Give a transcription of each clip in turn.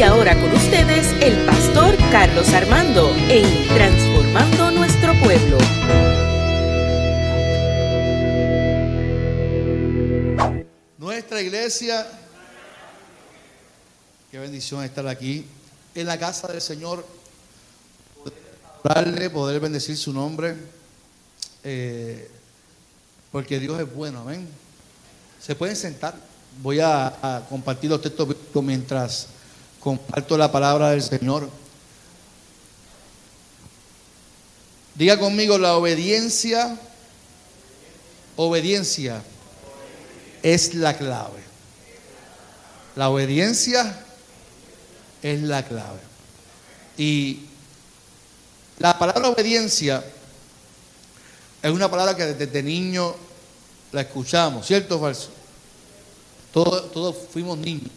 Y ahora con ustedes el pastor Carlos Armando en Transformando Nuestro Pueblo. Nuestra iglesia, qué bendición estar aquí en la casa del Señor, poder poder bendecir su nombre, eh, porque Dios es bueno, amén. Se pueden sentar, voy a, compartir los textos mientras comparto la palabra del Señor. Diga conmigo la obediencia, obediencia es la clave. La obediencia es la clave. Y la palabra obediencia es una palabra que desde niño la escuchamos, ¿cierto o falso? Todos, todos fuimos niños.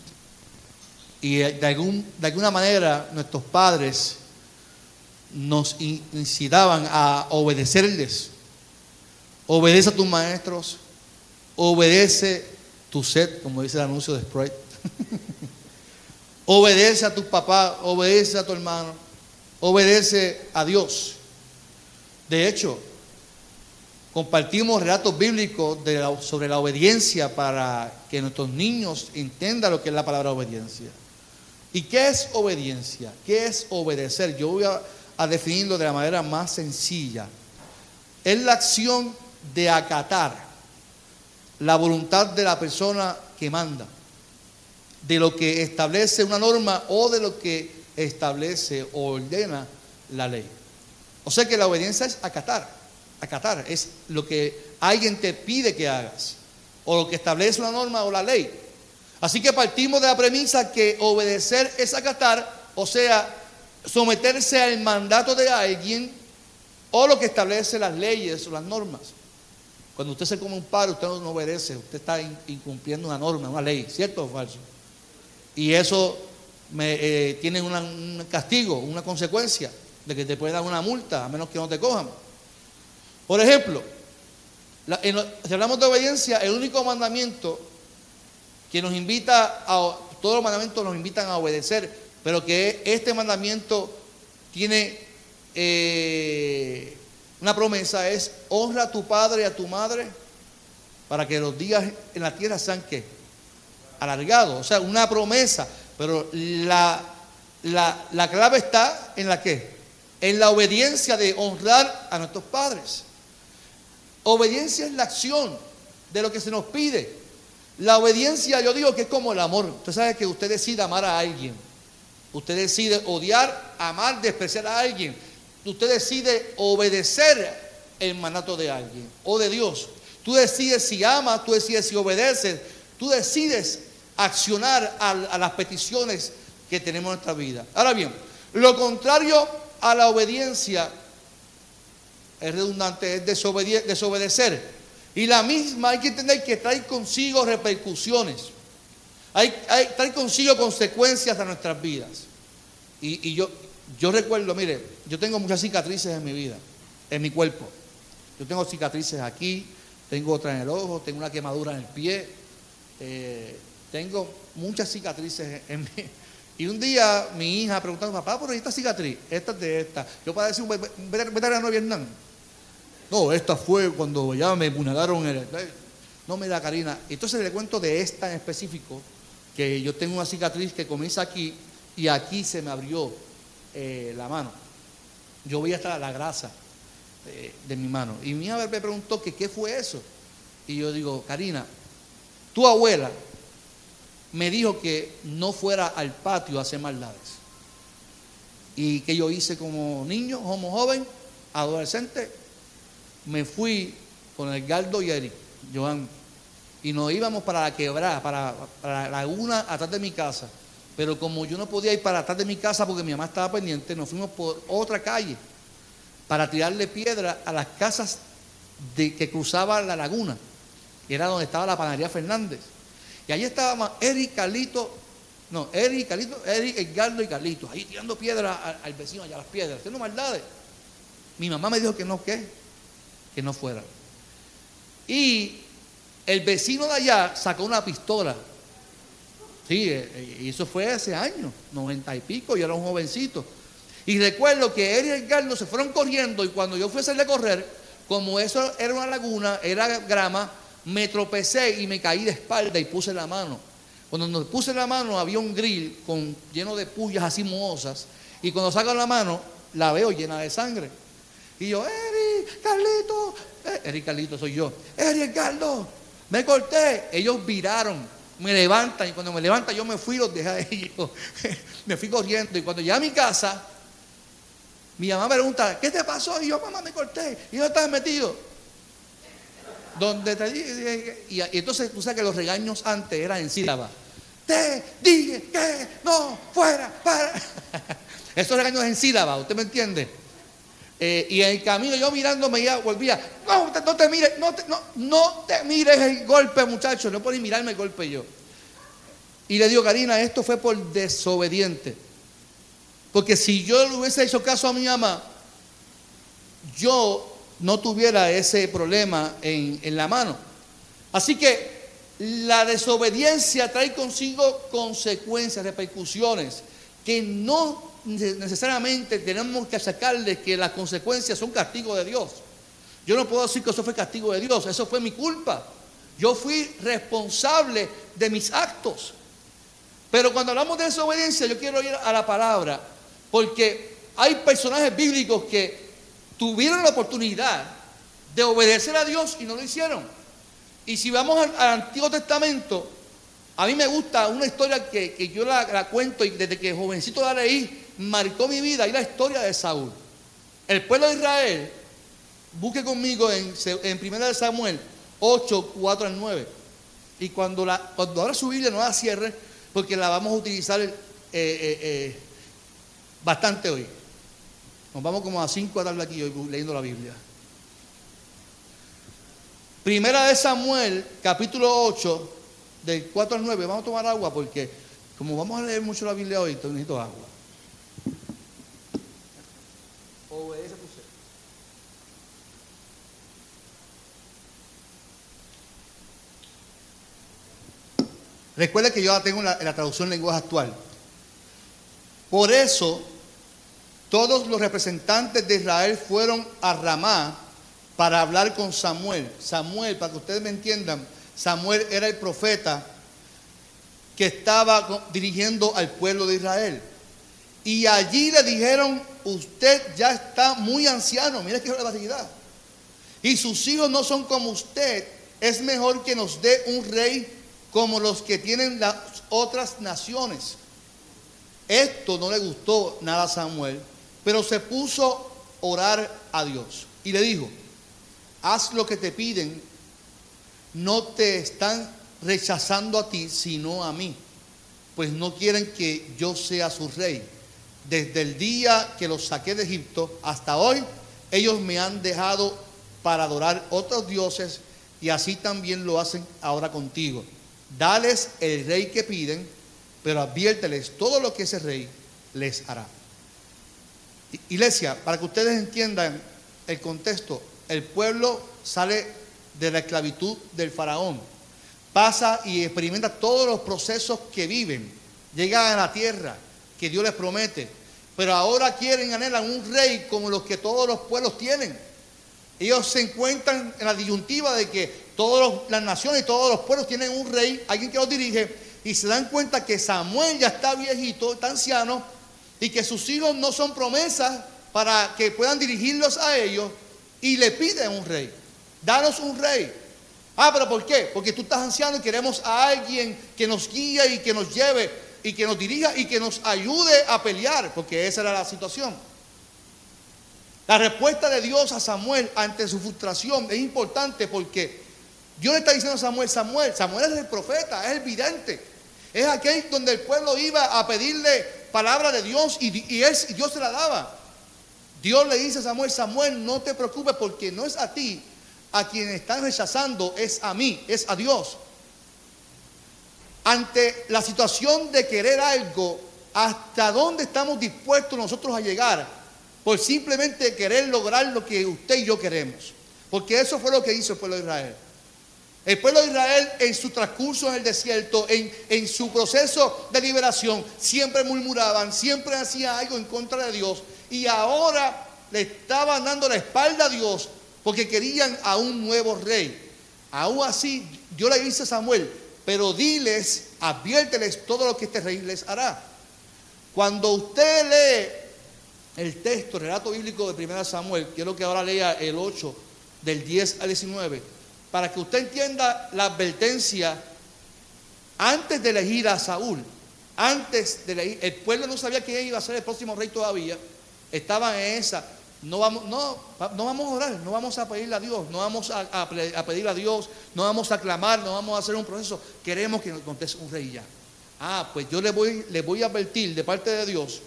Y de, algún, de alguna manera nuestros padres nos incitaban a obedecerles. Obedece a tus maestros, obedece tu sed, como dice el anuncio de Sprite. obedece a tu papá, obedece a tu hermano, obedece a Dios. De hecho, compartimos relatos bíblicos sobre la obediencia para que nuestros niños entiendan lo que es la palabra obediencia. ¿Y qué es obediencia? ¿Qué es obedecer? Yo voy a, definirlo de la manera más sencilla. Es la acción de acatar la voluntad de la persona que manda, de lo que establece una norma o de lo que establece o ordena la ley. O sea que la obediencia es acatar, acatar, es lo que alguien te pide que hagas, o lo que establece una norma o la ley. Así que partimos de la premisa que obedecer es acatar, o sea, someterse al mandato de alguien o lo que establece las leyes o las normas. Cuando usted se come un paro, usted no obedece, usted está incumpliendo una norma, una ley, ¿cierto o falso? Y eso me, eh, tiene un castigo, una consecuencia de que te puede dar una multa, a menos que no te cojan. Por ejemplo, si hablamos de obediencia, el único mandamiento que nos invita a, todos los mandamientos nos invitan a obedecer, pero que este mandamiento tiene eh, una promesa, es honra a tu padre y a tu madre para que los días en la tierra sean que alargados, o sea, una promesa, pero la, la, la clave está en la que, en la obediencia de honrar a nuestros padres. Obediencia es la acción de lo que se nos pide. La obediencia, yo digo que es como el amor. Usted sabe que usted decide amar a alguien. Usted decide odiar, amar, despreciar a alguien. Usted decide obedecer el mandato de alguien o de Dios. Tú decides si amas, tú decides si obedeces. Tú decides accionar a, las peticiones que tenemos en nuestra vida. Ahora bien, lo contrario a la obediencia es redundante, es desobedecer. Y la misma hay que entender que trae consigo repercusiones. Hay, trae consigo consecuencias a nuestras vidas. Y, yo, yo recuerdo, mire, yo tengo muchas cicatrices en mi vida, en mi cuerpo. Yo tengo cicatrices aquí, tengo otra en el ojo, tengo una quemadura en el pie, eh, tengo muchas cicatrices en mi... Y un día mi hija preguntando, papá, ¿por esta cicatriz? Esta es de esta. Yo para decir un veterano de Vietnam. No, esta fue cuando ya me apuñalaron. El... No me da Karina. Entonces le cuento de esta en específico, que yo tengo una cicatriz que comienza aquí y aquí se me abrió eh, la mano. Yo vi hasta la grasa de, mi mano. Y mi hija me preguntó que qué fue eso. Y yo digo, Karina, tu abuela me dijo que no fuera al patio a hacer maldades. Y que yo hice como niño, como joven, adolescente, me fui con el y Eric, Joan, y nos íbamos para la quebrada, para, la laguna atrás de mi casa. Pero como yo no podía ir para atrás de mi casa porque mi mamá estaba pendiente, nos fuimos por otra calle para tirarle piedra a las casas de, que cruzaban la laguna, que era donde estaba la panadería Fernández. Y allí estábamos Eric, Carlito, no, Eric, Carlito, Eric, Edgardo y Carlito, ahí tirando piedra al, vecino allá, las piedras, haciendo maldades. Mi mamá me dijo que no, ¿qué? Que no fuera. Y el vecino de allá sacó una pistola Sí, eh, y eso fue hace años, noventa y pico, yo era un jovencito. Y recuerdo que él y Edgardo se fueron corriendo y cuando yo fui a hacerle correr, como eso era una laguna, era grama, me tropecé y me caí de espalda y puse la mano. Cuando nos puse la mano había un grill con, lleno de pullas así mohosas y cuando saco la mano la veo llena de sangre. Y yo, Carlito, eh, Eri, Carlito soy yo, Eri, Edgardo, me corté. Ellos viraron, me levantan y cuando me levantan yo me fui, los dejé a ellos. me fui corriendo y cuando llegué a mi casa, mi mamá me pregunta, ¿qué te pasó? Y yo, mamá, me corté. ¿Y dónde estás metido? Donde te y, y entonces tú sabes que los regaños antes eran en sílaba. Te dije que no fuera para. Esos regaños en sílaba, ¿usted me entiende? Eh, y en el camino yo mirándome ya volvía, no, no te mires, no te, no, no te mires el golpe, muchacho, no puedes mirarme el golpe yo. Y le digo, Karina, esto fue por desobediente. Porque si yo le hubiese hecho caso a mi mamá, yo no tuviera ese problema en, en la mano. Así que la desobediencia trae consigo consecuencias, repercusiones, que no necesariamente tenemos que sacarle que las consecuencias son castigo de Dios. Yo no puedo decir que eso fue castigo de Dios, eso fue mi culpa. Yo fui responsable de mis actos. Pero cuando hablamos de desobediencia, yo quiero ir a la palabra porque hay personajes bíblicos que tuvieron la oportunidad de obedecer a Dios y no lo hicieron. Y si vamos al, Antiguo Testamento, a mí me gusta una historia que, yo la, cuento y desde que jovencito la leí, marcó mi vida, y la historia de Saúl. El pueblo de Israel, busque conmigo en, en 1 Samuel 8, 4 al 9. Y cuando, la, cuando ahora su Biblia no la cierre, porque la vamos a utilizar eh, eh, eh, bastante hoy. Nos vamos como a cinco a darle aquí hoy leyendo la Biblia. Primera de Samuel, capítulo 8, del 4 al 9. Vamos a tomar agua porque como vamos a leer mucho la Biblia hoy, necesito agua. Recuerda que yo la tengo en la, la traducción lenguaje actual. Por eso todos los representantes de Israel fueron a Ramá para hablar con Samuel. Samuel, para que ustedes me entiendan, Samuel era el profeta que estaba dirigiendo al pueblo de Israel. Y allí le dijeron, usted ya está muy anciano, mire qué barbaridad. Y sus hijos no son como usted, es mejor que nos dé un rey como los que tienen las otras naciones. Esto no le gustó nada a Samuel pero se puso a orar a Dios y le dijo, haz lo que te piden, no te están rechazando a ti, sino a mí, pues no quieren que yo sea su rey. Desde el día que los saqué de Egipto hasta hoy, ellos me han dejado para adorar otros dioses y así también lo hacen ahora contigo. Dales el rey que piden, pero adviérteles todo lo que ese rey les hará. Iglesia, para que ustedes entiendan el contexto, el pueblo sale de la esclavitud del faraón, pasa y experimenta todos los procesos que viven, llegan a la tierra que Dios les promete, pero ahora quieren, anhelan un rey como los que todos los pueblos tienen. Ellos se encuentran en la disyuntiva de que todas las naciones y todos los pueblos tienen un rey, alguien que los dirige, y se dan cuenta que Samuel ya está viejito, está anciano, y que sus hijos no son promesas para que puedan dirigirlos a ellos y le piden un rey. Danos un rey. Ah, pero ¿por qué? Porque tú estás anciano y queremos a alguien que nos guíe y que nos lleve y que nos dirija y que nos ayude a pelear, porque esa era la situación. La respuesta de Dios a Samuel ante su frustración es importante porque Dios le está diciendo a Samuel, Samuel, Samuel es el profeta, es el vidente, es aquel donde el pueblo iba a pedirle palabra de Dios y, Dios se la daba. Dios le dice a Samuel, Samuel, no te preocupes porque no es a ti a quien están rechazando, es a mí, es a Dios. Ante la situación de querer algo, ¿hasta dónde estamos dispuestos nosotros a llegar? Por simplemente querer lograr lo que usted y yo queremos. Porque eso fue lo que hizo el pueblo de Israel. El pueblo de Israel en su transcurso en el desierto, en, en su proceso de liberación, siempre murmuraban, siempre hacían algo en contra de Dios. Y ahora le estaban dando la espalda a Dios porque querían a un nuevo rey. Aún así, Dios le dice a Samuel, pero diles, adviérteles todo lo que este rey les hará. Cuando usted lee el texto, el relato bíblico de 1 Samuel, quiero que ahora lea el 8, del 10 al 19, para que usted entienda la advertencia antes de elegir a Saúl, antes de elegir, el pueblo no sabía quién iba a ser el próximo rey todavía, estaba en esa, no vamos, no, no vamos a orar, no vamos a pedirle a Dios, no vamos a, a, a pedirle a Dios, no vamos a clamar, no vamos a hacer un proceso. Queremos que nos conteste un rey ya. Ah, pues yo le voy, le voy a advertir de parte de Dios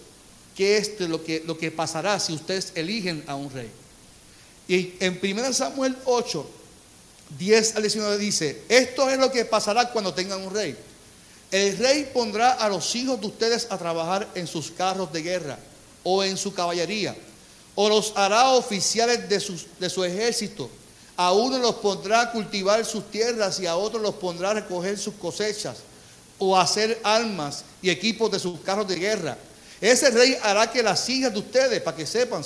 que esto es lo que, lo que pasará si ustedes eligen a un rey. Y en 1 Samuel 8, 10 al 19 dice, esto es lo que pasará cuando tengan un rey. El rey pondrá a los hijos de ustedes a trabajar en sus carros de guerra o en su caballería o los hará oficiales de, su ejército. A uno los pondrá a cultivar sus tierras y a otros los pondrá a recoger sus cosechas o a hacer armas y equipos de sus carros de guerra. Ese rey hará que las hijas de ustedes, para que sepan,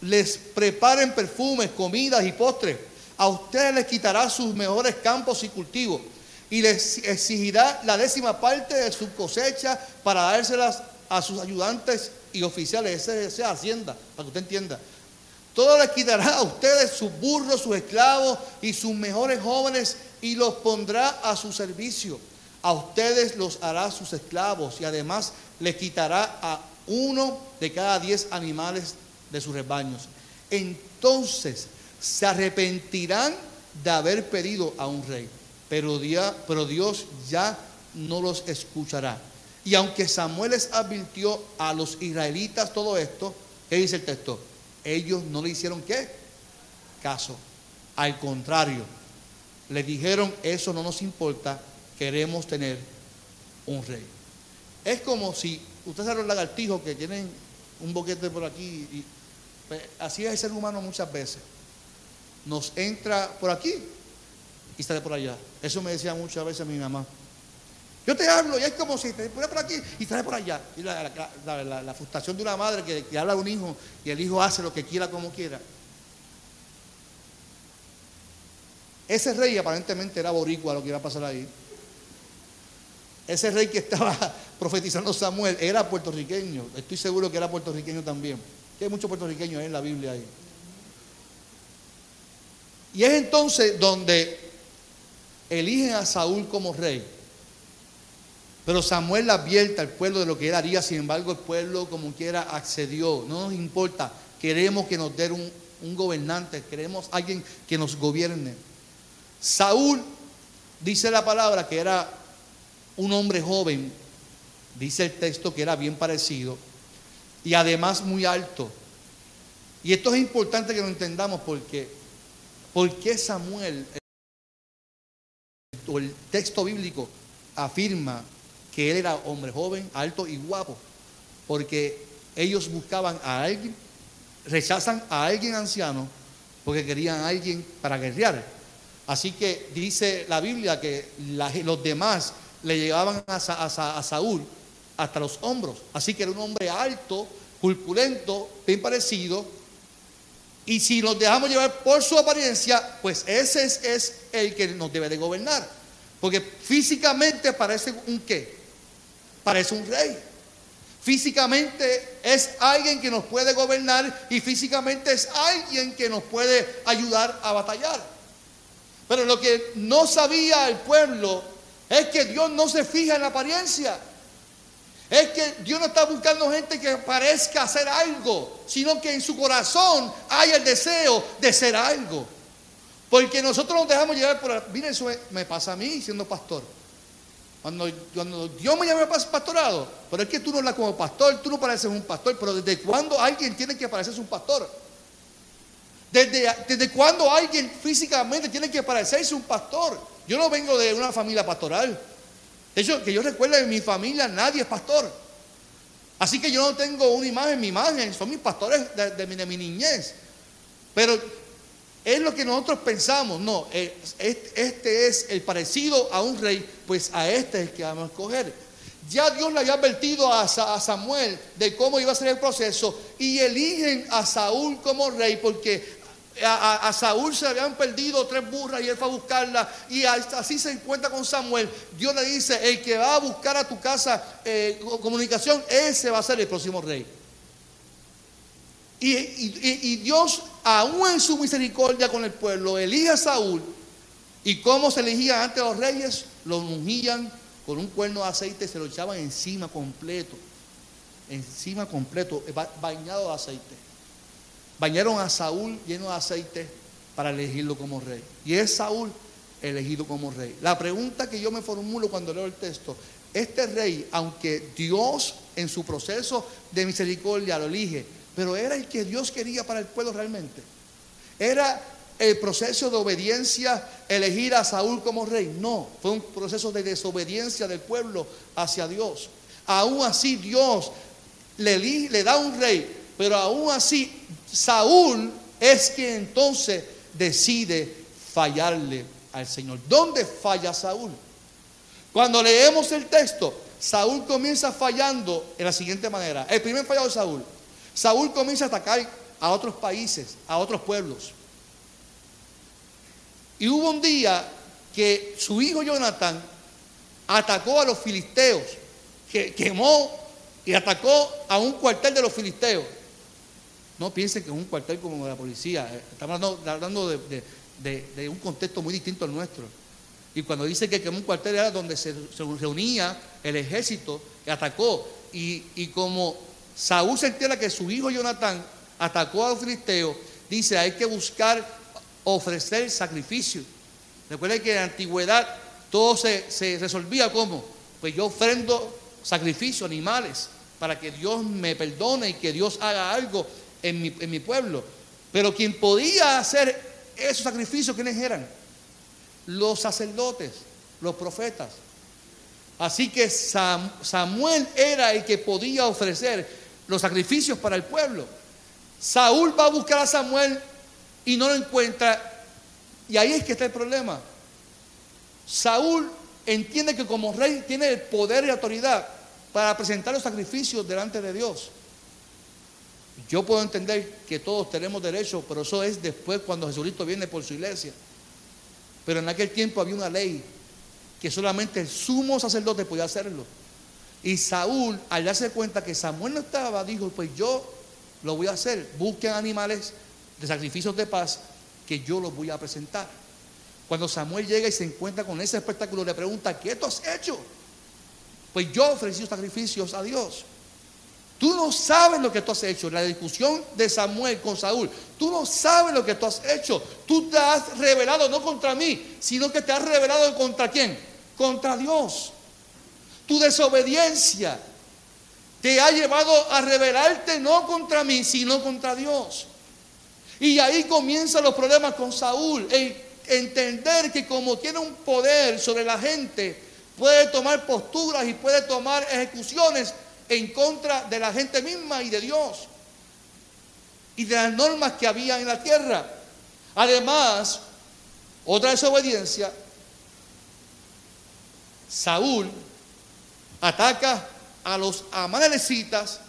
les preparen perfumes, comidas y postres. A ustedes les quitará sus mejores campos y cultivos y les exigirá la décima parte de su cosecha para dárselas a sus ayudantes y oficiales, esa es Hacienda, para que usted entienda. Todo les quitará a ustedes sus burros, sus esclavos y sus mejores jóvenes y los pondrá a su servicio. A ustedes los hará sus esclavos y además les quitará a uno de cada diez animales de sus rebaños. Entonces se arrepentirán de haber pedido a un rey, pero Dios, ya no los escuchará. Y aunque Samuel les advirtió a los israelitas todo esto, ¿qué dice el texto? Ellos no le hicieron qué? Caso. Al contrario, le dijeron, eso no nos importa, queremos tener un rey. Es como si, ustedes saben los lagartijos que tienen un boquete por aquí, y, pues, así es el ser humano muchas veces. Nos entra por aquí y sale por allá. Eso me decía muchas veces mi mamá. Yo te hablo y es como si te pones por aquí y sale por allá. Y la, frustración de una madre que, que habla a un hijo y el hijo hace lo que quiera como quiera. Ese rey aparentemente era boricua lo que iba a pasar ahí. Ese rey que estaba profetizando Samuel era puertorriqueño. Estoy seguro que era puertorriqueño también. Que hay muchos puertorriqueños en la Biblia ahí. Y es entonces donde eligen a Saúl como rey. Pero Samuel advierte al pueblo de lo que él haría, sin embargo el pueblo como quiera accedió. No nos importa, queremos que nos den un, un gobernante, queremos alguien que nos gobierne. Saúl, dice la palabra, que era un hombre joven, dice el texto que era bien parecido, y además muy alto. Y esto es importante que lo entendamos porque, porque Samuel, o el texto bíblico afirma que él era hombre joven, alto y guapo, porque ellos buscaban a alguien, rechazan a alguien anciano, porque querían a alguien para guerrear. Así que dice la Biblia que los demás le llevaban a, a, Saúl hasta los hombros. Así que era un hombre alto, corpulento, bien parecido. Y si nos dejamos llevar por su apariencia, pues ese es, el que nos debe de gobernar. Porque físicamente parece un qué? parece un rey. Físicamente es alguien que nos puede gobernar y físicamente es alguien que nos puede ayudar a batallar. Pero lo que no sabía el pueblo es que Dios no se fija en la apariencia. Es que Dios no está buscando gente que parezca hacer algo, sino que en su corazón hay el deseo de ser algo. Porque nosotros nos dejamos llevar por... Mira, eso me pasa a mí siendo pastor. Cuando, Dios me llama pastorado, pero es que tú no hablas como pastor, tú no pareces un pastor, pero ¿desde cuándo alguien tiene que parecerse un pastor? ¿Desde, ¿Desde cuándo alguien físicamente tiene que parecerse un pastor? Yo no vengo de una familia pastoral. De hecho, que yo recuerdo en mi familia nadie es pastor. Así que yo no tengo una imagen, mi imagen, son mis pastores de, mi, de mi niñez. Pero es lo que nosotros pensamos. No, eh, este es el parecido a un rey, pues a este es el que vamos a escoger. Ya Dios le había advertido a Samuel de cómo iba a ser el proceso y eligen a Saúl como rey porque a, Saúl se habían perdido tres burras y él fue a buscarla y así se encuentra con Samuel. Dios le dice, el que va a buscar a tu casa eh, comunicación, ese va a ser el próximo rey. Y, Dios, aún en su misericordia con el pueblo, elige a Saúl. ¿Y cómo se elegía antes los reyes? Los ungían con un cuerno de aceite, se lo echaban encima completo. Encima completo, bañado de aceite. Bañaron a Saúl lleno de aceite para elegirlo como rey. Y es Saúl elegido como rey. La pregunta que yo me formulo cuando leo el texto, este rey, aunque Dios en su proceso de misericordia lo elige, pero era el que Dios quería para el pueblo realmente. Era el proceso de obediencia elegir a Saúl como rey. No, fue un proceso de desobediencia del pueblo hacia Dios. Aún así Dios le, le da un rey, pero aún así Saúl es quien entonces decide fallarle al Señor. ¿Dónde falla Saúl? Cuando leemos el texto, Saúl comienza fallando en la siguiente manera. El primer fallo de Saúl. Saúl comienza a atacar a otros países, a otros pueblos. Y hubo un día que su hijo Jonathan atacó a los filisteos, que quemó y atacó a un cuartel de los filisteos. No piensen que es un cuartel como la policía. Eh, estamos hablando, de, un contexto muy distinto al nuestro. Y cuando dice que quemó un cuartel era donde se, reunía el ejército que atacó. Y, como Saúl se que su hijo Jonatán atacó a los filisteos, dice hay que buscar ofrecer sacrificio. Recuerden que en la antigüedad todo se, se resolvía como, pues yo ofrendo sacrificio, animales, para que Dios me perdone y que Dios haga algo en mi, pueblo. Pero quien podía hacer esos sacrificios, ¿quiénes eran? Los sacerdotes, los profetas. Así que Samuel era el que podía ofrecer los sacrificios para el pueblo. Saúl va a buscar a Samuel y no lo encuentra. Y ahí es que está el problema. Saúl entiende que como rey tiene el poder y autoridad para presentar los sacrificios delante de Dios. Yo puedo entender que todos tenemos derecho, pero eso es después cuando Jesucristo viene por su iglesia. Pero en aquel tiempo había una ley que solamente el sumo sacerdote podía hacerlo. Y Saúl, al darse cuenta que Samuel no estaba, dijo, pues yo lo voy a hacer. Busquen animales de sacrificios de paz que yo los voy a presentar. Cuando Samuel llega y se encuentra con ese espectáculo, le pregunta, ¿qué tú has hecho? Pues yo ofrecí sacrificios a Dios. Tú no sabes lo que tú has hecho. La discusión de Samuel con Saúl. Tú no sabes lo que tú has hecho. Tú te has revelado no contra mí, sino que te has revelado contra quién? Contra Dios. Tu desobediencia te ha llevado a rebelarte no contra mí, sino contra Dios. Y ahí comienzan los problemas con Saúl. entender que como tiene un poder sobre la gente, puede tomar posturas y puede tomar ejecuciones en contra de la gente misma y de Dios y de las normas que había en la tierra. Además, otra desobediencia, Saúl ataca a los amalecitas,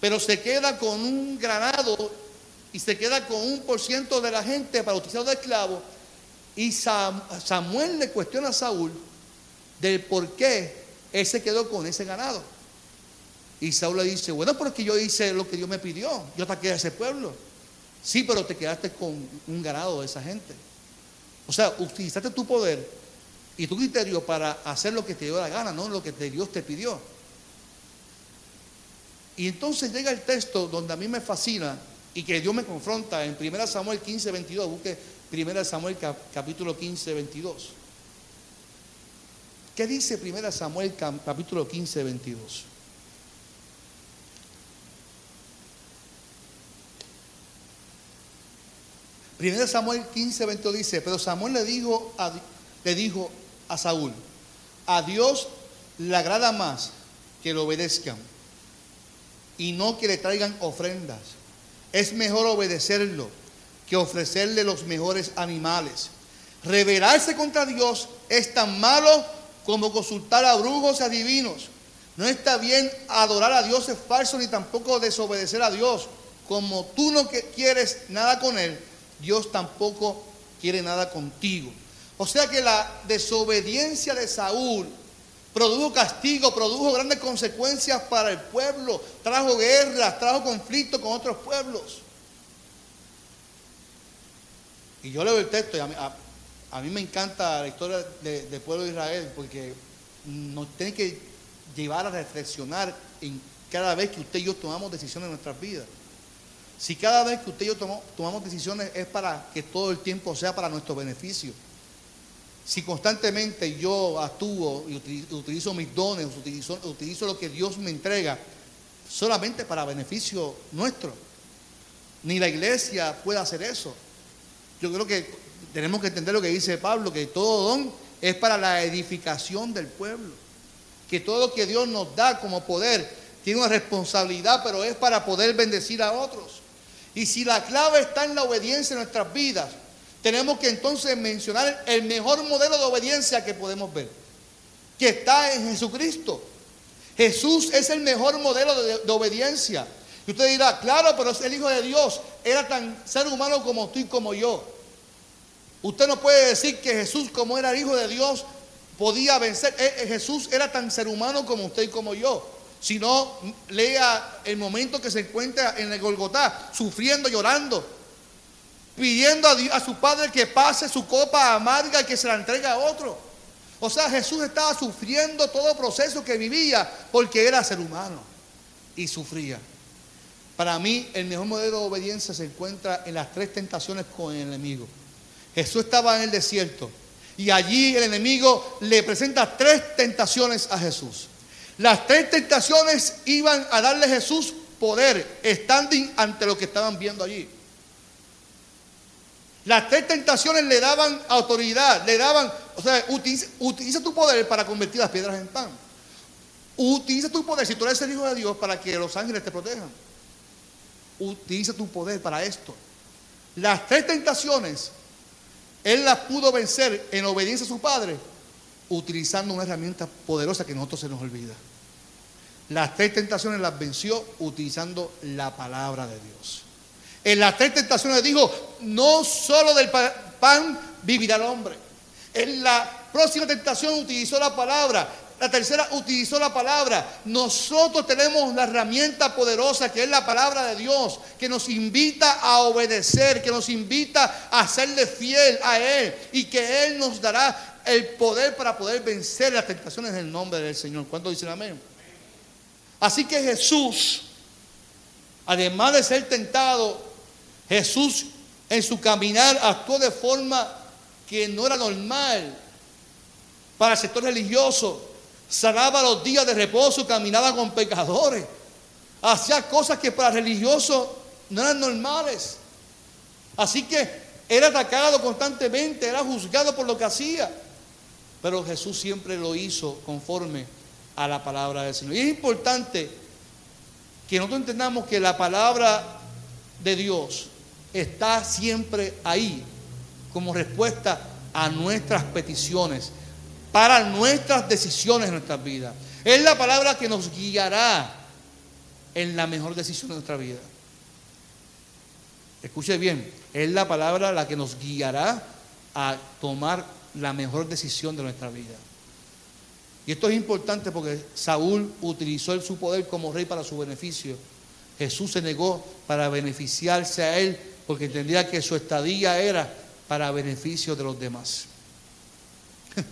pero se queda con un granado y se queda con un por ciento de la gente para utilizar de esclavo. Y Samuel le cuestiona a Saúl del por qué él se quedó con ese ganado. Y Saúl le dice, bueno, porque yo hice lo que Dios me pidió, yo ataqué a ese pueblo. Sí, pero te quedaste con un ganado de esa gente. O sea, utilizaste tu poder y tu criterio para hacer lo que te dio la gana, no lo que Dios te pidió. Y entonces llega el texto donde a mí me fascina y que Dios me confronta en 1 Samuel 15, 22. Busque 1 Samuel capítulo 15, 22. ¿Qué dice 1 Samuel capítulo 15, 22? Primero Samuel 15, 20 dice, pero Samuel le dijo, a, le dijo a Saúl, a Dios le agrada más que lo obedezcan y no que le traigan ofrendas. Es mejor obedecerlo que ofrecerle los mejores animales. Rebelarse contra Dios es tan malo como consultar a brujos y adivinos. No está bien adorar a dioses falsos ni tampoco desobedecer a Dios. Como tú no quieres nada con Él, Dios tampoco quiere nada contigo. O sea que la desobediencia de Saúl produjo castigo, produjo grandes consecuencias para el pueblo, trajo guerras, trajo conflictos con otros pueblos. Y yo leo el texto y a mí, me encanta la historia del pueblo de Israel porque nos tiene que llevar a reflexionar en cada vez que usted y yo tomamos decisiones en nuestras vidas. Si cada vez que usted y yo tomamos decisiones es para que todo el tiempo sea para nuestro beneficio. Si constantemente yo actúo y utilizo mis dones, utilizo, utilizo lo que Dios me entrega solamente para beneficio nuestro, ni la iglesia puede hacer eso. Yo creo que tenemos que entender lo que dice Pablo, que todo don es para la edificación del pueblo. Que todo lo que Dios nos da como poder tiene una responsabilidad, pero es para poder bendecir a otros. Y si la clave está en la obediencia en nuestras vidas, tenemos que entonces mencionar el mejor modelo de obediencia que podemos ver, que está en Jesucristo. Jesús es el mejor modelo de, obediencia. Y usted dirá, claro, pero es el Hijo de Dios, era tan ser humano como tú y como yo. Usted no puede decir que Jesús, como era el Hijo de Dios, podía vencer. Eh, eh, Jesús era tan ser humano como usted y como yo. Si no, lea el momento que se encuentra en el Golgotá, sufriendo, llorando, pidiendo a, a su Padre que pase su copa amarga y que se la entregue a otro. O sea, Jesús estaba sufriendo todo proceso que vivía porque era ser humano y sufría. Para mí, el mejor modelo de obediencia se encuentra en las tres tentaciones con el enemigo. Jesús estaba en el desierto y allí el enemigo le presenta tres tentaciones a Jesús. Las tres tentaciones iban a darle a Jesús poder, standing ante lo que estaban viendo allí. Las tres tentaciones le daban autoridad, le daban, o sea, utiliza, tu poder para convertir las piedras en pan. Utiliza tu poder, si tú eres el Hijo de Dios, para que los ángeles te protejan utiliza tu poder para esto. Las tres tentaciones, él las pudo vencer en obediencia a su padre, utilizando una herramienta poderosa que a nosotros se nos olvida. Las tres tentaciones las venció utilizando la palabra de Dios. En las tres tentaciones dijo, no solo del pan vivirá el hombre. En la próxima tentación utilizó la palabra. La tercera utilizó la palabra. Nosotros tenemos la herramienta poderosa que es la palabra de Dios, que nos invita a obedecer, que nos invita a serle fiel a Él y que Él nos dará el poder para poder vencer las tentaciones en el nombre del Señor. ¿Cuánto dicen amén? Así que Jesús, además de ser tentado, Jesús en su caminar actuó de forma que no era normal para el sector religioso sanaba los días de reposo, caminaba con pecadores, hacía cosas que para religiosos no eran normales. Así que era atacado constantemente, era juzgado por lo que hacía. Pero Jesús siempre lo hizo conforme a la palabra del Señor. Y es importante que nosotros entendamos que la palabra de Dios está siempre ahí como respuesta a nuestras peticiones para nuestras decisiones en nuestras vidas. Es la palabra que nos guiará en la mejor decisión de nuestra vida. Escuche bien, es la palabra la que nos guiará a tomar la mejor decisión de nuestra vida. Y esto es importante porque Saúl utilizó su poder como rey para su beneficio. Jesús se negó para beneficiarse a él porque entendía que su estadía era para beneficio de los demás.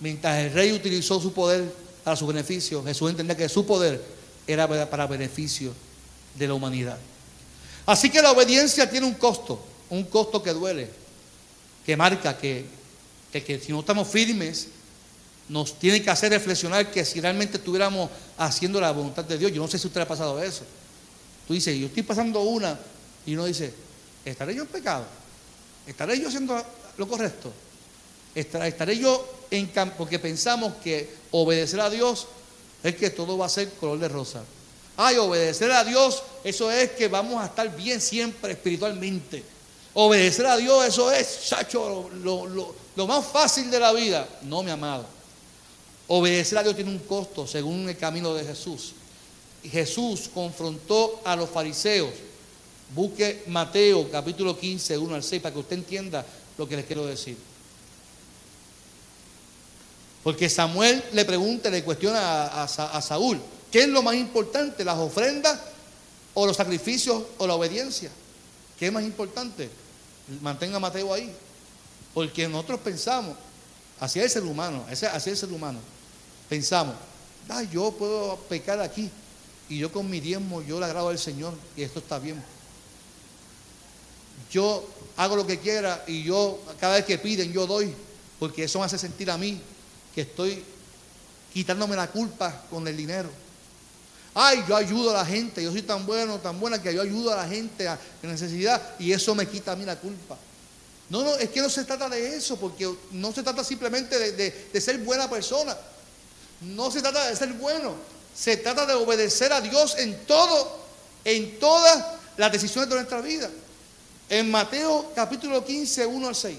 Mientras el rey utilizó su poder para su beneficio, Jesús entendía que su poder era para beneficio de la humanidad. Así que la obediencia tiene un costo, un costo que duele, que marca que, que, si no estamos firmes, nos tiene que hacer reflexionar que si realmente estuviéramos haciendo la voluntad de Dios, yo no sé si usted ha pasado eso. Tú dices, yo estoy pasando una, y uno dice, ¿estaré yo en pecado? ¿Estaré yo haciendo lo correcto? ¿Estaré yo porque pensamos que obedecer a Dios es que todo va a ser color de rosa. Ay, obedecer a Dios, eso es que vamos a estar bien siempre espiritualmente. Obedecer a Dios, eso es, chacho, lo, lo más fácil de la vida. No, mi amado. Obedecer a Dios tiene un costo según el camino de Jesús. Jesús confrontó a los fariseos. Busque Mateo capítulo 15, 1 al 6, para que usted entienda lo que les quiero decir. Porque Samuel le pregunta, le cuestiona a, Saúl, ¿qué es lo más importante? ¿Las ofrendas o los sacrificios o la obediencia? ¿Qué es más importante? Mantenga a Mateo ahí. Porque nosotros pensamos, hacia el ser humano, hacia el ser humano, pensamos, ah, yo puedo pecar aquí y yo con mi diezmo yo le agrado al Señor y esto está bien. Yo hago lo que quiera y yo cada vez que piden yo doy, porque eso me hace sentir a mí que estoy quitándome la culpa con el dinero. Ay, yo ayudo a la gente, yo soy tan bueno, tan buena que yo ayudo a la gente a necesidad y eso me quita a mí la culpa. No, no, es que no se trata de eso, porque no se trata simplemente de, ser buena persona. No se trata de ser bueno, se trata de obedecer a Dios en todo, en todas las decisiones de nuestra vida. En Mateo capítulo 15, 1 al 6,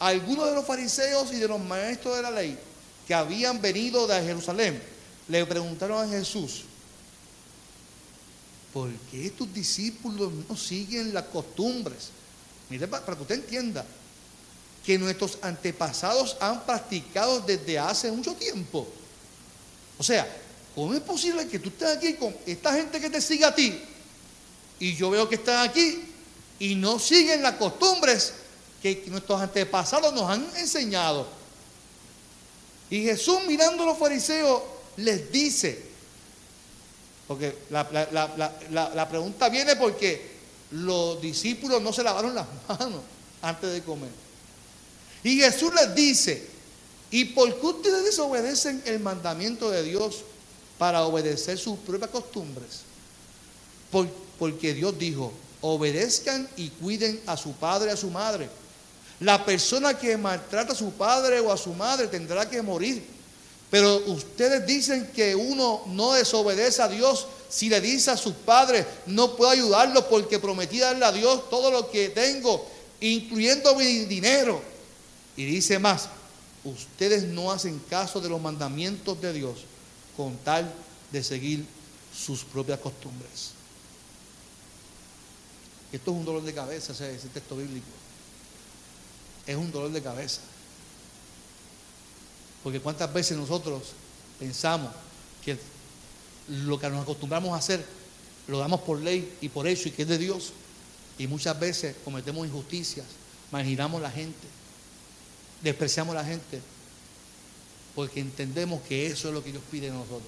algunos de los fariseos y de los maestros de la ley que habían venido de Jerusalén le preguntaron a Jesús, ¿por qué tus discípulos no siguen las costumbres? Mire, para que usted entienda que nuestros antepasados han practicado desde hace mucho tiempo. O sea, ¿cómo es posible que tú estés aquí con esta gente que te sigue a ti y yo veo que están aquí y no siguen las costumbres que nuestros antepasados nos han enseñado? Y Jesús mirando a los fariseos les dice, porque la, pregunta viene porque los discípulos no se lavaron las manos antes de comer. Y Jesús les dice, ¿y por qué ustedes desobedecen el mandamiento de Dios para obedecer sus propias costumbres? porque Dios dijo, obedezcan y cuiden a su padre y a su madre la persona que maltrata a su padre o a su madre tendrá que morir. Pero ustedes dicen que uno no desobedece a Dios si le dice a sus padres, no puedo ayudarlo porque prometí darle a Dios todo lo que tengo, incluyendo mi dinero. Y dice más, ustedes no hacen caso de los mandamientos de Dios con tal de seguir sus propias costumbres. Esto es un dolor de cabeza, ese texto bíblico es un dolor de cabeza. Porque cuántas veces nosotros pensamos que lo que nos acostumbramos a hacer lo damos por ley y por hecho y que es de Dios. Y muchas veces cometemos injusticias, marginamos la gente, despreciamos a la gente, porque entendemos que eso es lo que Dios pide de nosotros.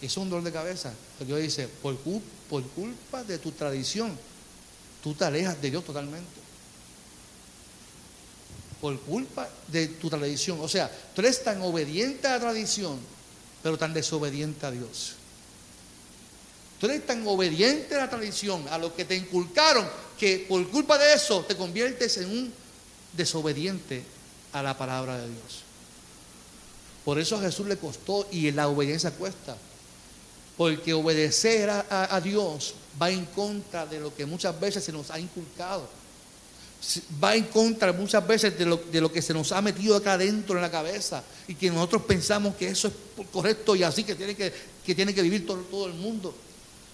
Eso es un dolor de cabeza. Dios dice, por culpa de tu tradición, tú te alejas de Dios totalmente por culpa de tu tradición. O sea, tú eres tan obediente a la tradición, pero tan desobediente a Dios. Tú eres tan obediente a la tradición, a lo que te inculcaron, que por culpa de eso te conviertes en un desobediente a la palabra de Dios. Por eso a Jesús le costó y la obediencia cuesta. Porque obedecer a, a Dios va en contra de lo que muchas veces se nos ha inculcado va en contra muchas veces de lo, que se nos ha metido acá adentro en la cabeza y que nosotros pensamos que eso es correcto y así que tiene que, tiene que vivir todo, el mundo.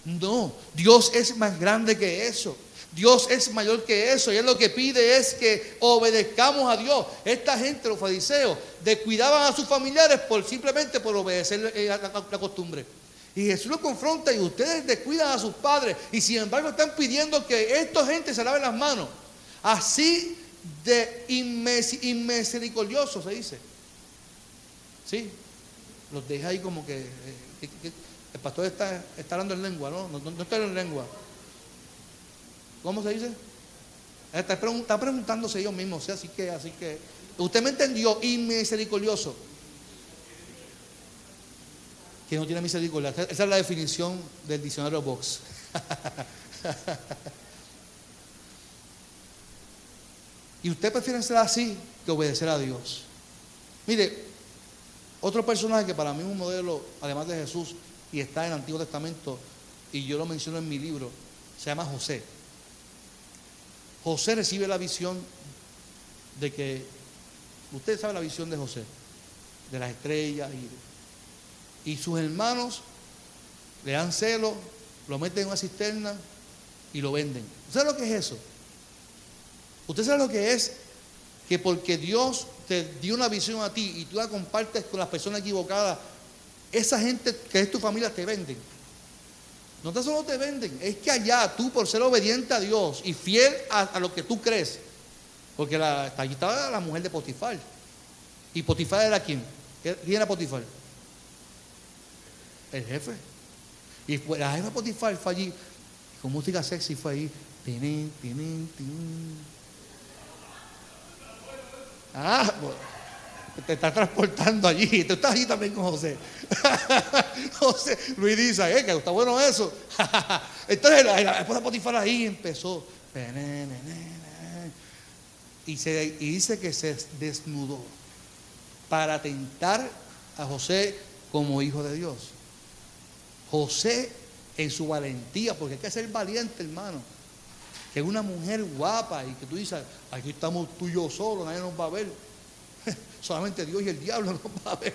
No, Dios es más grande que eso. Dios es mayor que eso y Él lo que pide es que obedezcamos a Dios. Esta gente, los fariseos, descuidaban a sus familiares por simplemente por obedecer la, la costumbre. Y Jesús lo confronta y ustedes descuidan a sus padres y sin embargo están pidiendo que esta gente se lave las manos. Así de inmisericordioso se dice. Sí, los deja ahí como que, eh, el pastor está, está, hablando en lengua, ¿no? No, no está en lengua. ¿Cómo se dice? Está, preguntándose ellos mismos, así que, así que, usted me entendió, inmisericordioso. Que no tiene misericordia. Esa es la definición del diccionario Vox. Y usted prefiere ser así que obedecer a Dios. Mire, otro personaje que para mí es un modelo, además de Jesús, y está en el Antiguo Testamento, y yo lo menciono en mi libro, se llama José. José recibe la visión de que, usted sabe la visión de José, de las estrellas, y, y sus hermanos le dan celo, lo meten en una cisterna y lo venden. ¿Usted sabe lo que es eso? ¿Usted sabe lo que es que porque Dios te dio una visión a ti y tú la compartes con las personas equivocadas, esa gente que es tu familia te venden? No te solo te venden, es que allá tú por ser obediente a Dios y fiel a, lo que tú crees, porque allí estaba la mujer de Potifar. ¿Y Potifar era quién? ¿Quién era Potifar? El jefe. Y la jefa Potifar fue allí, con música sexy fue ahí. Tinin, tinin, tinin. Ah, te está transportando allí. Tú estás allí también con José. José, Luis dice, eh, que está bueno eso. Entonces la, esposa Potifar ahí empezó. Y, y dice que se desnudó para tentar a José como hijo de Dios. José en su valentía, porque hay que ser valiente, hermano que una mujer guapa y que tú dices, aquí estamos tú y yo solos, nadie nos va a ver. Solamente Dios y el diablo nos va a ver.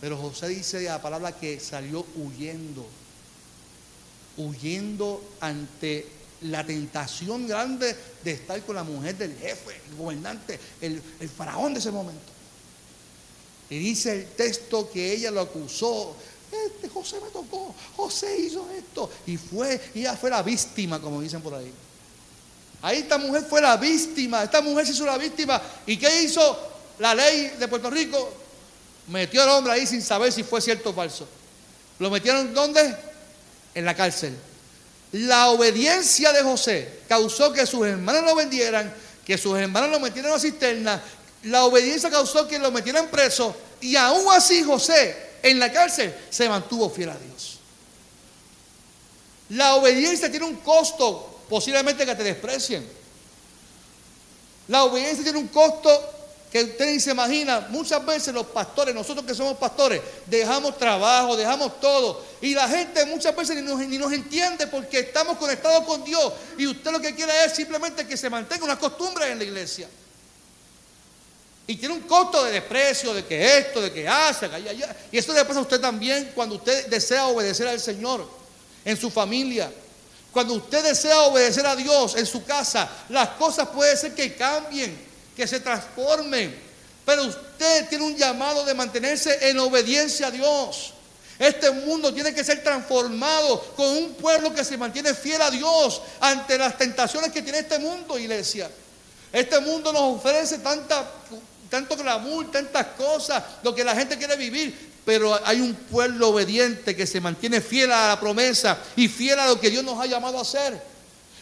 Pero José dice la palabra que salió huyendo, huyendo ante la tentación grande de estar con la mujer del jefe, el gobernante, el, el faraón de ese momento. Y dice el texto que ella lo acusó este José me tocó, José hizo esto. Y fue, y fue la víctima, como dicen por ahí. Ahí esta mujer fue la víctima, esta mujer se hizo la víctima. ¿Y qué hizo la ley de Puerto Rico? Metió al hombre ahí sin saber si fue cierto o falso. ¿Lo metieron dónde? En la cárcel. La obediencia de José causó que sus hermanos lo vendieran, que sus hermanos lo metieran en la cisterna. La obediencia causó que lo metieran preso. Y aún así José en la cárcel, se mantuvo fiel a Dios. La obediencia tiene un costo, posiblemente que te desprecien. La obediencia tiene un costo que usted ni se imagina. Muchas veces los pastores, nosotros que somos pastores, dejamos trabajo, dejamos todo. Y la gente muchas veces ni nos, ni nos entiende porque estamos conectados con Dios. Y usted lo que quiere es simplemente que se mantenga una costumbre en la iglesia. Y tiene un costo de desprecio, de que esto, de que hace, allá, Y esto le pasa a usted también cuando usted desea obedecer al Señor en su familia. Cuando usted desea obedecer a Dios en su casa, las cosas puede ser que cambien, que se transformen. Pero usted tiene un llamado de mantenerse en obediencia a Dios. Este mundo tiene que ser transformado con un pueblo que se mantiene fiel a Dios ante las tentaciones que tiene este mundo, iglesia. Este mundo nos ofrece tanta tanto glamour, tantas cosas, lo que la gente quiere vivir. Pero hay un pueblo obediente que se mantiene fiel a la promesa y fiel a lo que Dios nos ha llamado a hacer.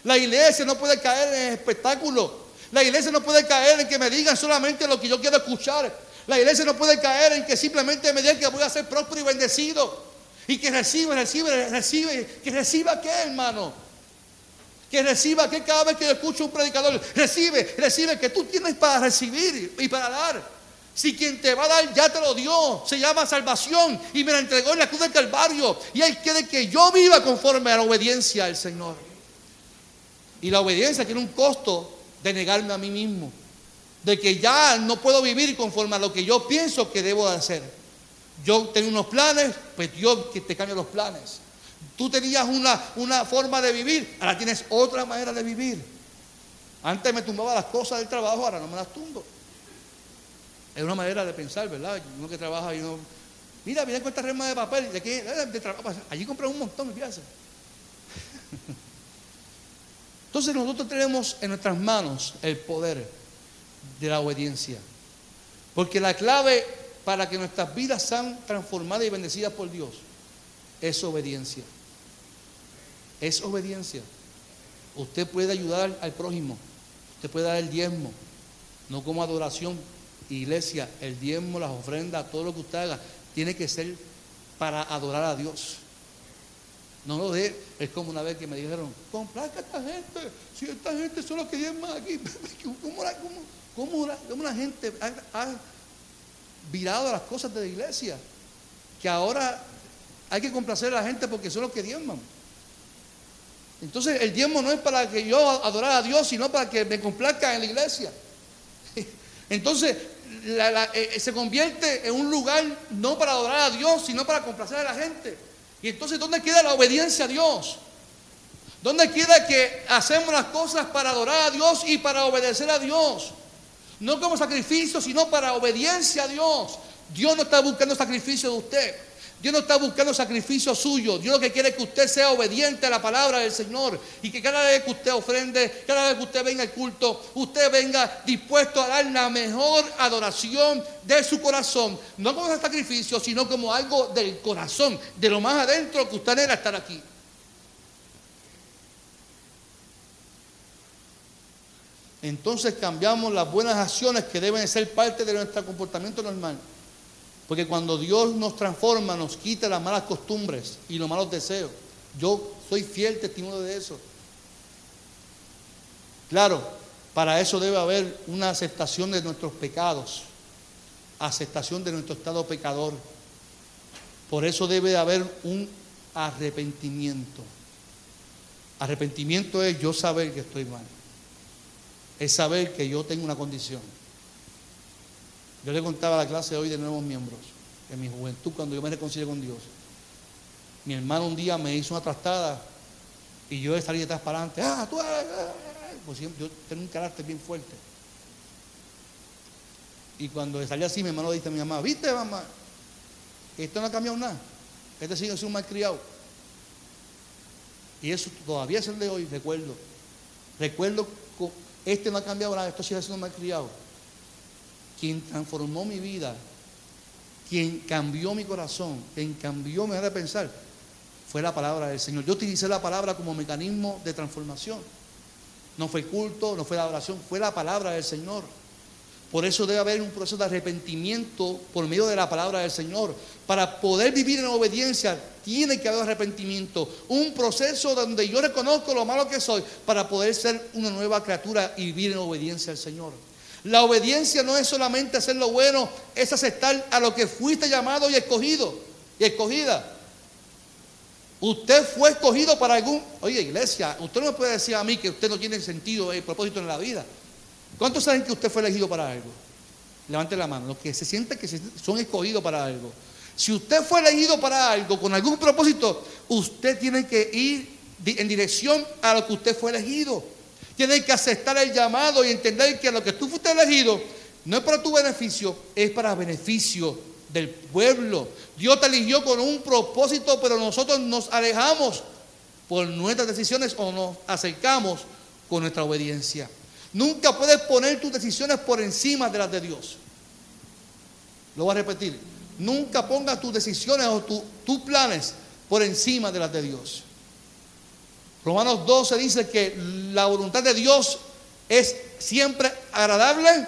La iglesia no puede caer en espectáculo. La iglesia no puede caer en que me digan solamente lo que yo quiero escuchar. La iglesia no puede caer en que simplemente me digan que voy a ser próspero y bendecido. Y que reciba, recibe, recibe, que reciba qué, hermano que reciba que cada vez que yo escucho un predicador, recibe, recibe que tú tienes para recibir y para dar. Si quien te va a dar ya te lo dio, se llama salvación y me la entregó en la cruz del Calvario. Y Él quiere que yo viva conforme a la obediencia al Señor. Y la obediencia tiene un costo de negarme a mí mismo, de que ya no puedo vivir conforme a lo que yo pienso que debo de hacer. Yo tengo unos planes, pues Dios que te cambia los planes. Tú tenías una, una forma de vivir, ahora tienes otra manera de vivir. Antes me tumbaba las cosas del trabajo, ahora no me las tumbo. Es una manera de pensar, ¿verdad? Uno que trabaja y uno. Mira, mira con esta rema de papel. ¿De qué? De trabajo. Allí compré un montón, hace? Entonces nosotros tenemos en nuestras manos el poder de la obediencia. Porque la clave para que nuestras vidas sean transformadas y bendecidas por Dios es obediencia es obediencia. Usted puede ayudar al prójimo, usted puede dar el diezmo, no como adoración. Iglesia, el diezmo, las ofrendas, todo lo que usted haga, tiene que ser para adorar a Dios. No lo de, es como una vez que me dijeron, complaca a esta gente, si esta gente son los que diezman aquí, ¿cómo la, cómo, la gente ha, ha virado las cosas de la iglesia? Que ahora hay que complacer a la gente porque son los que diezman. Entonces el diezmo no es para que yo adorara a Dios, sino para que me complazca en la iglesia. Entonces eh, se convierte en un lugar no para adorar a Dios, sino para complacer a la gente. Y entonces, ¿dónde queda la obediencia a Dios? ¿Dónde queda que hacemos las cosas para adorar a Dios y para obedecer a Dios? No como sacrificio, sino para obediencia a Dios. Dios no está buscando sacrificio de usted. Dios no está buscando sacrificio suyo. Dios lo que quiere es que usted sea obediente a la palabra del Señor. Y que cada vez que usted ofrende, cada vez que usted venga al culto, usted venga dispuesto a dar la mejor adoración de su corazón. No como sacrificio, sino como algo del corazón, de lo más adentro que usted era estar aquí. Entonces cambiamos las buenas acciones que deben ser parte de nuestro comportamiento normal porque cuando Dios nos transforma, nos quita las malas costumbres y los malos deseos. Yo soy fiel testimonio de eso. Claro, para eso debe haber una aceptación de nuestros pecados, aceptación de nuestro estado pecador. Por eso debe haber un arrepentimiento. Arrepentimiento es yo saber que estoy mal. Es saber que yo tengo una condición. Yo le contaba a la clase hoy de nuevos miembros, en mi juventud, cuando yo me reconcilié con Dios. Mi hermano un día me hizo una trastada y yo salí detrás para adelante. Ah, tú, pues yo tengo un carácter bien fuerte. Y cuando salí así, mi hermano dice a mi mamá, ¿viste, mamá? Esto no ha cambiado nada. Este sigue siendo un malcriado. Y eso todavía es el de hoy, recuerdo. Recuerdo, este no ha cambiado nada, esto sigue siendo malcriado quien transformó mi vida, quien cambió mi corazón, quien cambió mi manera de pensar, fue la palabra del Señor. Yo utilicé la palabra como mecanismo de transformación. No fue culto, no fue la oración, fue la palabra del Señor. Por eso debe haber un proceso de arrepentimiento por medio de la palabra del Señor. Para poder vivir en obediencia tiene que haber arrepentimiento. Un proceso donde yo reconozco lo malo que soy para poder ser una nueva criatura y vivir en obediencia al Señor. La obediencia no es solamente hacer lo bueno, es aceptar a lo que fuiste llamado y escogido y escogida. Usted fue escogido para algún... Oye, iglesia, usted no me puede decir a mí que usted no tiene sentido y propósito en la vida. ¿Cuántos saben que usted fue elegido para algo? Levante la mano, los que se sienten que son escogidos para algo. Si usted fue elegido para algo con algún propósito, usted tiene que ir en dirección a lo que usted fue elegido. Tienes que aceptar el llamado y entender que lo que tú fuiste elegido no es para tu beneficio, es para beneficio del pueblo. Dios te eligió con un propósito, pero nosotros nos alejamos por nuestras decisiones o nos acercamos con nuestra obediencia. Nunca puedes poner tus decisiones por encima de las de Dios. Lo voy a repetir. Nunca pongas tus decisiones o tus planes por encima de las de Dios. Romanos 12 dice que la voluntad de Dios es siempre agradable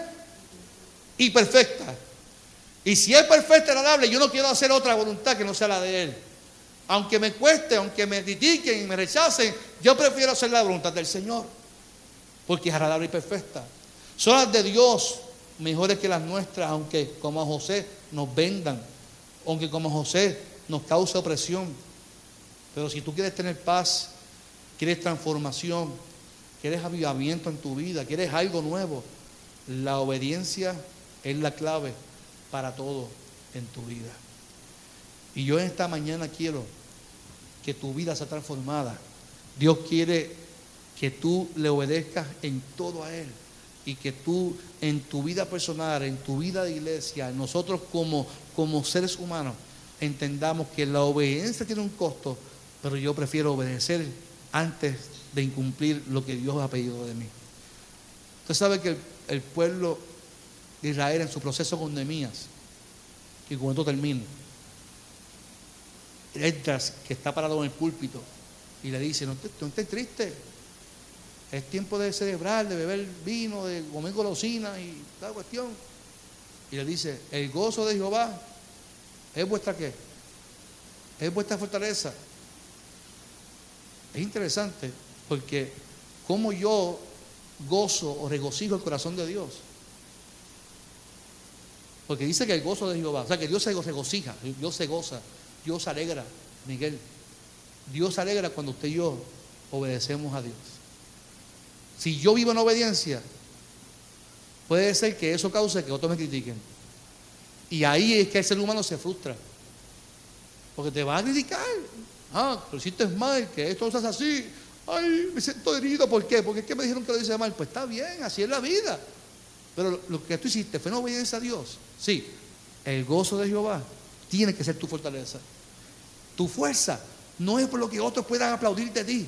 y perfecta. Y si es perfecta y agradable, yo no quiero hacer otra voluntad que no sea la de Él. Aunque me cueste, aunque me critiquen y me rechacen, yo prefiero hacer la voluntad del Señor. Porque es agradable y perfecta. Son las de Dios mejores que las nuestras, aunque como a José nos vendan, aunque como a José nos cause opresión. Pero si tú quieres tener paz, quieres transformación, quieres avivamiento en tu vida, quieres algo nuevo, la obediencia es la clave para todo en tu vida. Y yo en esta mañana quiero que tu vida sea transformada. Dios quiere que tú le obedezcas en todo a Él y que tú en tu vida personal, en tu vida de iglesia, nosotros como, como seres humanos, entendamos que la obediencia tiene un costo, pero yo prefiero obedecer antes de incumplir lo que Dios ha pedido de mí. Usted sabe que el, pueblo de Israel en su proceso con Nemías, y con esto termino, que está parado en el púlpito, y le dice, no, estés triste, es tiempo de celebrar, de beber vino, de comer golosina y tal cuestión. Y le dice, el gozo de Jehová es vuestra qué? Es vuestra fortaleza. Es interesante porque como yo gozo o regocijo el corazón de Dios. Porque dice que el gozo de Jehová, o sea que Dios se regocija, Dios se goza, Dios se alegra Miguel, Dios se alegra cuando usted y yo obedecemos a Dios. Si yo vivo en obediencia, puede ser que eso cause que otros me critiquen. Y ahí es que el ser humano se frustra. Porque te va a criticar. Ah, lo hiciste mal, que esto no es así. Ay, me siento herido. ¿Por qué? Porque es que me dijeron que lo hice mal. Pues está bien, así es la vida. Pero lo que tú hiciste fue no obediencia a Dios. Sí, el gozo de Jehová tiene que ser tu fortaleza. Tu fuerza no es por lo que otros puedan aplaudir de ti.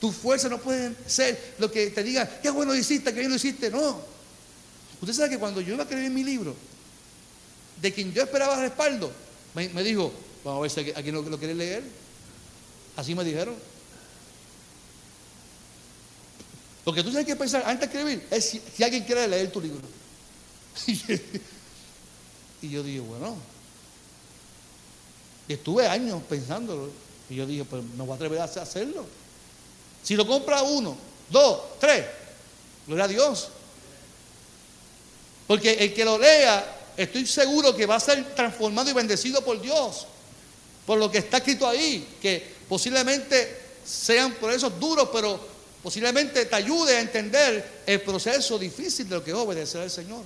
Tu fuerza no puede ser lo que te diga, qué bueno hiciste, qué bien lo hiciste. No. Usted sabe que cuando yo iba a escribir mi libro, de quien yo esperaba respaldo, me, dijo, vamos a ver si aquí lo, lo quiere leer. Así me dijeron. Lo que tú tienes que pensar antes de escribir es si, alguien quiere leer tu libro. y yo dije, bueno. Estuve años pensándolo. Y yo dije, pues no voy a atrever a hacerlo. Si lo compra uno, dos, tres, gloria a Dios. Porque el que lo lea, estoy seguro que va a ser transformado y bendecido por Dios. Por lo que está escrito ahí, que posiblemente sean por esos duros, pero posiblemente te ayude a entender el proceso difícil de lo que es obedecer al Señor.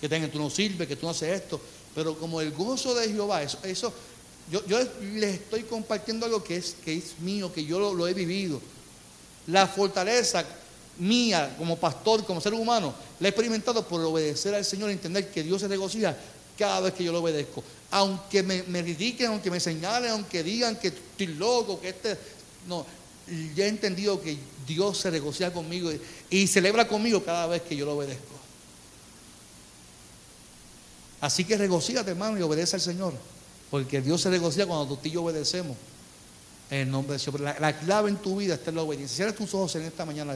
Que tú no sirves, que tú no haces esto. Pero como el gozo de Jehová, eso, eso yo, les estoy compartiendo algo que es, que es mío, que yo lo, he vivido. La fortaleza mía como pastor, como ser humano, la he experimentado por obedecer al Señor, entender que Dios se regocija cada vez que yo lo obedezco. Aunque me, me aunque me señalen, aunque digan que estoy loco, que este... No, ya he entendido que Dios se regocija conmigo y celebra conmigo cada vez que yo lo obedezco. Así que regocíate, hermano, y obedece al Señor. Porque Dios se regocija cuando tú y yo obedecemos. En el nombre de Dios. La, clave en tu vida está en la obediencia. Cierra tus ojos en esta mañana.